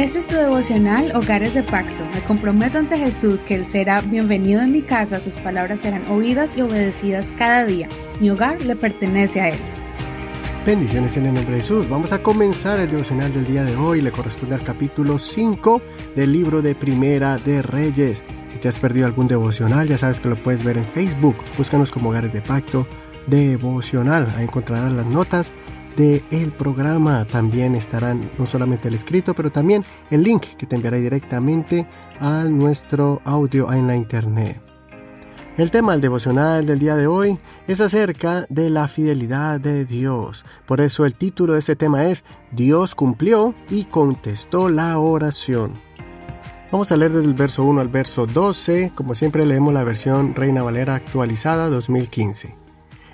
Este es tu devocional Hogares de Pacto. Me comprometo ante Jesús que Él será bienvenido en mi casa, sus palabras serán oídas y obedecidas cada día. Mi hogar le pertenece a Él. Bendiciones en el nombre de Jesús. Vamos a comenzar el devocional del día de hoy. Le corresponde al capítulo 5 del libro de Primera de Reyes. Si te has perdido algún devocional, ya sabes que lo puedes ver en Facebook. Búscanos como Hogares de Pacto Devocional. Ahí encontrarás las notas del el programa. También estarán no solamente el escrito, pero también el link que te enviará directamente a nuestro audio en la internet. El tema del devocional del día de hoy es acerca de la fidelidad de Dios. Por eso el título de este tema es Dios cumplió y contestó la oración. Vamos a leer desde el verso 1 al verso 12. Como siempre leemos la versión Reina Valera actualizada 2015.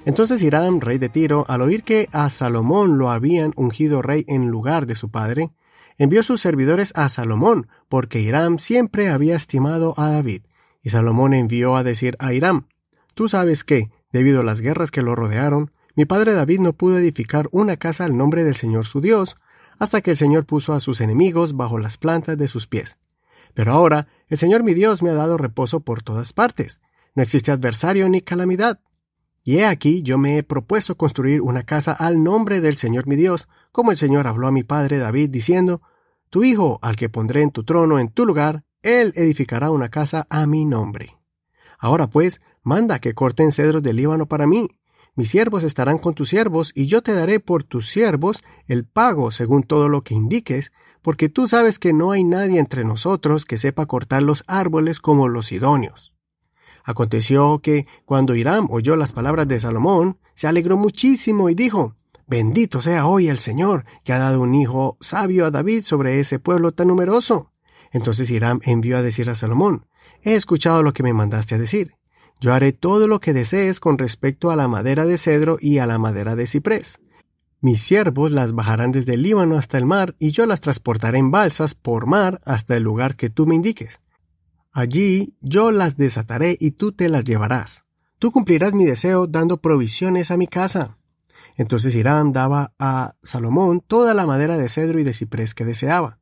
Entonces Hiram, rey de Tiro, al oír que a Salomón lo habían ungido rey en lugar de su padre, envió sus servidores a Salomón, porque Hiram siempre había estimado a David. Y Salomón envió a decir a Hiram, Tú sabes que, debido a las guerras que lo rodearon, mi padre David no pudo edificar una casa al nombre del Señor su Dios, hasta que el Señor puso a sus enemigos bajo las plantas de sus pies. Pero ahora el Señor mi Dios me ha dado reposo por todas partes. No existe adversario ni calamidad. Y he aquí yo me he propuesto construir una casa al nombre del Señor mi Dios, como el Señor habló a mi padre David, diciendo, Tu hijo, al que pondré en tu trono en tu lugar, él edificará una casa a mi nombre. Ahora pues, manda que corten cedros del Líbano para mí. Mis siervos estarán con tus siervos, y yo te daré por tus siervos el pago según todo lo que indiques, porque tú sabes que no hay nadie entre nosotros que sepa cortar los árboles como los idóneos. Aconteció que, cuando Hiram oyó las palabras de Salomón, se alegró muchísimo y dijo, Bendito sea hoy el Señor, que ha dado un hijo sabio a David sobre ese pueblo tan numeroso. Entonces Hiram envió a decir a Salomón, He escuchado lo que me mandaste a decir. Yo haré todo lo que desees con respecto a la madera de cedro y a la madera de ciprés. Mis siervos las bajarán desde el Líbano hasta el mar, y yo las transportaré en balsas por mar hasta el lugar que tú me indiques. Allí yo las desataré y tú te las llevarás. Tú cumplirás mi deseo dando provisiones a mi casa. Entonces Hiram daba a Salomón toda la madera de cedro y de ciprés que deseaba.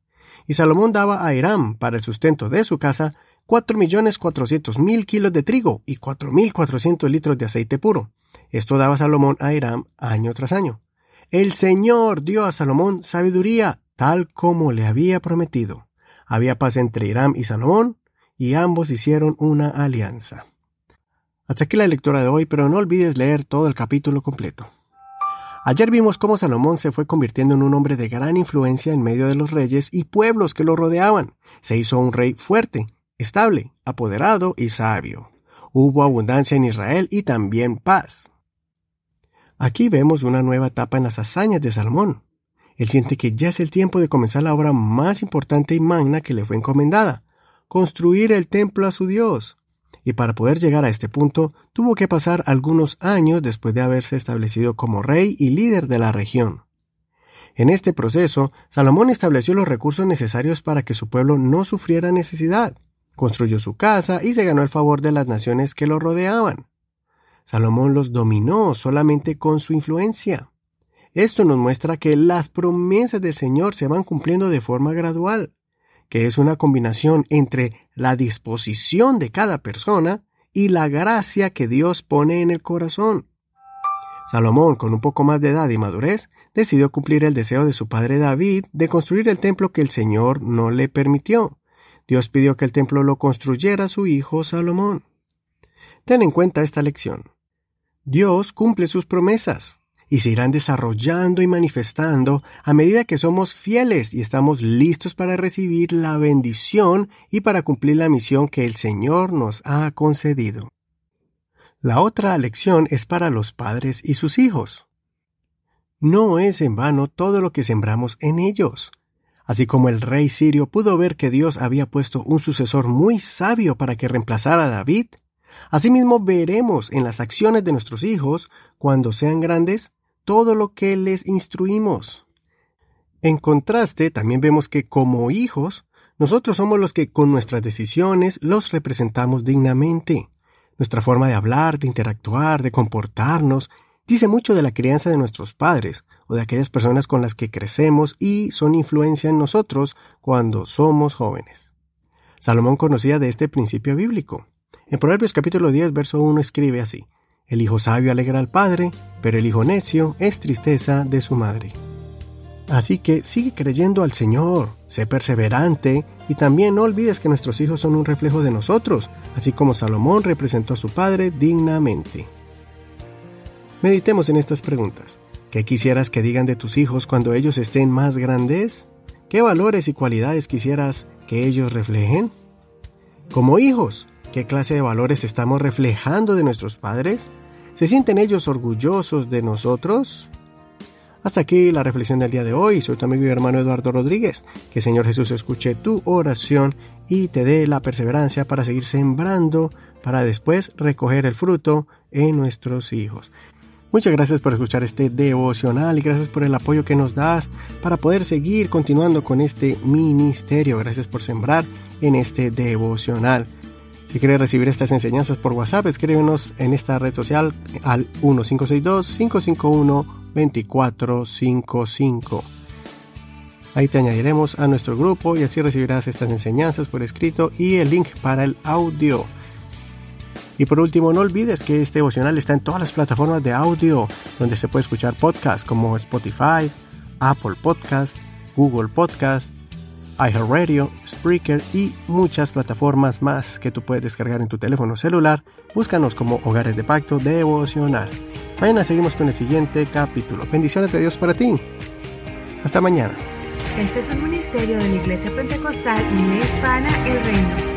Y Salomón daba a Hiram, para el sustento de su casa, cuatro millones cuatrocientos mil kilos de trigo y cuatro mil cuatrocientos litros de aceite puro. Esto daba Salomón a Hiram año tras año. El Señor dio a Salomón sabiduría, tal como le había prometido. Había paz entre Hiram y Salomón, y ambos hicieron una alianza. Hasta aquí la lectura de hoy, pero no olvides leer todo el capítulo completo. Ayer vimos cómo Salomón se fue convirtiendo en un hombre de gran influencia en medio de los reyes y pueblos que lo rodeaban. Se hizo un rey fuerte, estable, apoderado y sabio. Hubo abundancia en Israel y también paz. Aquí vemos una nueva etapa en las hazañas de Salomón. Él siente que ya es el tiempo de comenzar la obra más importante y magna que le fue encomendada, construir el templo a su Dios. Y para poder llegar a este punto, tuvo que pasar algunos años después de haberse establecido como rey y líder de la región. En este proceso, Salomón estableció los recursos necesarios para que su pueblo no sufriera necesidad, construyó su casa y se ganó el favor de las naciones que lo rodeaban. Salomón los dominó solamente con su influencia. Esto nos muestra que las promesas del Señor se van cumpliendo de forma gradual que es una combinación entre la disposición de cada persona y la gracia que Dios pone en el corazón. Salomón, con un poco más de edad y madurez, decidió cumplir el deseo de su padre David de construir el templo que el Señor no le permitió. Dios pidió que el templo lo construyera su hijo Salomón. Ten en cuenta esta lección. Dios cumple sus promesas y se irán desarrollando y manifestando a medida que somos fieles y estamos listos para recibir la bendición y para cumplir la misión que el Señor nos ha concedido. La otra lección es para los padres y sus hijos. No es en vano todo lo que sembramos en ellos. Así como el rey sirio pudo ver que Dios había puesto un sucesor muy sabio para que reemplazara a David, Asimismo veremos en las acciones de nuestros hijos, cuando sean grandes, todo lo que les instruimos. En contraste, también vemos que como hijos, nosotros somos los que con nuestras decisiones los representamos dignamente. Nuestra forma de hablar, de interactuar, de comportarnos, dice mucho de la crianza de nuestros padres, o de aquellas personas con las que crecemos y son influencia en nosotros cuando somos jóvenes. Salomón conocía de este principio bíblico. En Proverbios capítulo 10, verso 1 escribe así, El hijo sabio alegra al padre, pero el hijo necio es tristeza de su madre. Así que sigue creyendo al Señor, sé perseverante y también no olvides que nuestros hijos son un reflejo de nosotros, así como Salomón representó a su padre dignamente. Meditemos en estas preguntas. ¿Qué quisieras que digan de tus hijos cuando ellos estén más grandes? ¿Qué valores y cualidades quisieras que ellos reflejen? Como hijos, ¿qué clase de valores estamos reflejando de nuestros padres? ¿Se sienten ellos orgullosos de nosotros? Hasta aquí la reflexión del día de hoy. Soy tu amigo y hermano Eduardo Rodríguez. Que Señor Jesús escuche tu oración y te dé la perseverancia para seguir sembrando, para después recoger el fruto en nuestros hijos. Muchas gracias por escuchar este devocional y gracias por el apoyo que nos das para poder seguir continuando con este ministerio. Gracias por sembrar en este devocional. Si quieres recibir estas enseñanzas por WhatsApp, escríbenos en esta red social al 1562-551-2455. Ahí te añadiremos a nuestro grupo y así recibirás estas enseñanzas por escrito y el link para el audio. Y por último, no olvides que este devocional está en todas las plataformas de audio donde se puede escuchar podcasts como Spotify, Apple Podcast, Google Podcast, iHeartRadio, Spreaker y muchas plataformas más que tú puedes descargar en tu teléfono celular. Búscanos como Hogares de Pacto Devocional. Mañana seguimos con el siguiente capítulo. Bendiciones de Dios para ti. Hasta mañana. Este es un ministerio de la Iglesia Pentecostal Unida Hispana El Reino.